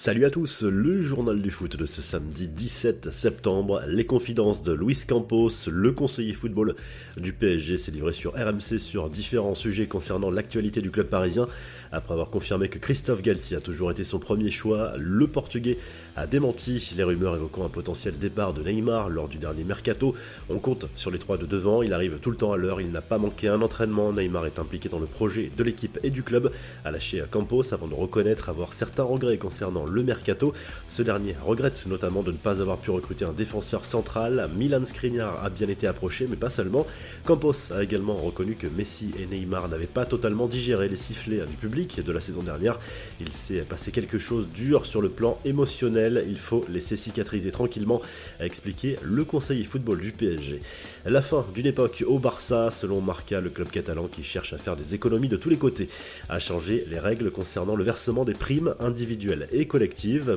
Salut à tous, le journal du foot de ce samedi 17 septembre, les confidences de Luis Campos, le conseiller football du PSG s'est livré sur RMC sur différents sujets concernant l'actualité du club parisien. Après avoir confirmé que Christophe Galtier a toujours été son premier choix, le portugais a démenti les rumeurs évoquant un potentiel départ de Neymar lors du dernier mercato. On compte sur les trois de devant, il arrive tout le temps à l'heure, il n'a pas manqué un entraînement, Neymar est impliqué dans le projet de l'équipe et du club, a lâché Campos avant de reconnaître avoir certains regrets concernant le mercato. Ce dernier regrette notamment de ne pas avoir pu recruter un défenseur central. Milan Skriniar a bien été approché, mais pas seulement. Campos a également reconnu que Messi et Neymar n'avaient pas totalement digéré les sifflets du public de la saison dernière. Il s'est passé quelque chose dur sur le plan émotionnel. Il faut laisser cicatriser tranquillement, a expliqué le conseiller football du PSG. La fin d'une époque au Barça, selon Marca, le club catalan qui cherche à faire des économies de tous les côtés, a changé les règles concernant le versement des primes individuelles et.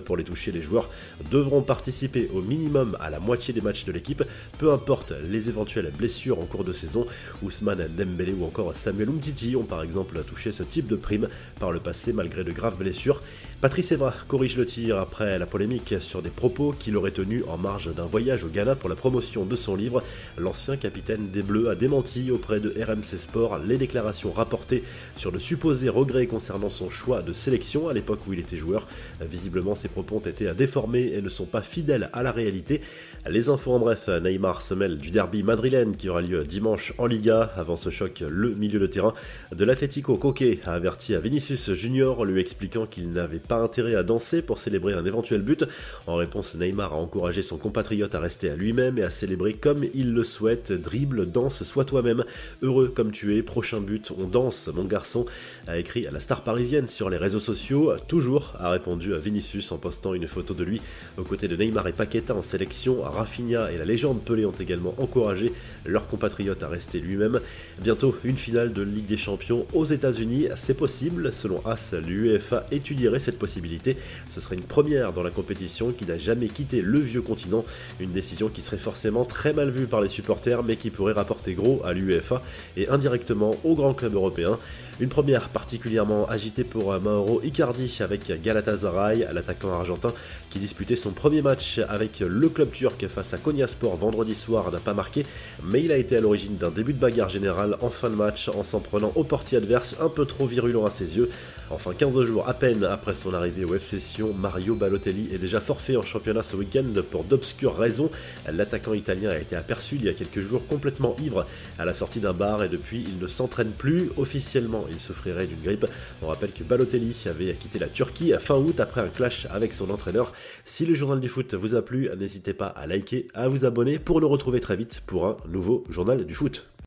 Pour les toucher, les joueurs devront participer au minimum à la moitié des matchs de l'équipe, peu importe les éventuelles blessures en cours de saison. Ousmane Dembélé ou encore Samuel Umtiti ont par exemple touché ce type de prime par le passé malgré de graves blessures. Patrice Evra corrige le tir après la polémique sur des propos qu'il aurait tenus en marge d'un voyage au Ghana pour la promotion de son livre. L'ancien capitaine des Bleus a démenti auprès de RMC Sport les déclarations rapportées sur de supposés regrets concernant son choix de sélection à l'époque où il était joueur. Visiblement, ces propos ont été déformés et ne sont pas fidèles à la réalité. Les infos en bref, Neymar se mêle du derby madrilène qui aura lieu dimanche en Liga. Avant ce choc, le milieu de terrain de l'Atlético Coque a averti à Vinicius Junior, lui expliquant qu'il n'avait pas intérêt à danser pour célébrer un éventuel but. En réponse, Neymar a encouragé son compatriote à rester à lui-même et à célébrer comme il le souhaite. Dribble, danse, sois toi-même. Heureux comme tu es, prochain but, on danse, mon garçon, a écrit à la star parisienne sur les réseaux sociaux. Toujours, a répondu à Vinicius en postant une photo de lui aux côtés de Neymar et Paqueta en sélection. Rafinha et la légende Pelé ont également encouragé leur compatriote à rester lui-même. Bientôt, une finale de Ligue des Champions aux États-Unis, c'est possible. Selon AS, l'UEFA étudierait cette possibilité. Ce serait une première dans la compétition qui n'a jamais quitté le vieux continent. Une décision qui serait forcément très mal vue par les supporters, mais qui pourrait rapporter gros à l'UEFA et indirectement aux grands clubs européens. Une première particulièrement agitée pour Mauro Icardi avec Galatasaray, l'attaquant argentin qui disputait son premier match avec le club turc face à Konyaspor vendredi soir n'a pas marqué, mais il a été à l'origine d'un début de bagarre générale en fin de match en s'en prenant au portier adverse un peu trop virulent à ses yeux. Enfin 15 jours à peine après son arrivée au FC Sion, Mario Balotelli est déjà forfait en championnat ce week-end pour d'obscures raisons. L'attaquant italien a été aperçu il y a quelques jours complètement ivre à la sortie d'un bar et depuis il ne s'entraîne plus officiellement. Il souffrirait d'une grippe. On rappelle que Balotelli avait quitté la Turquie à fin août après un clash avec son entraîneur. Si le journal du foot vous a plu, n'hésitez pas à liker, à vous abonner pour nous retrouver très vite pour un nouveau journal du foot.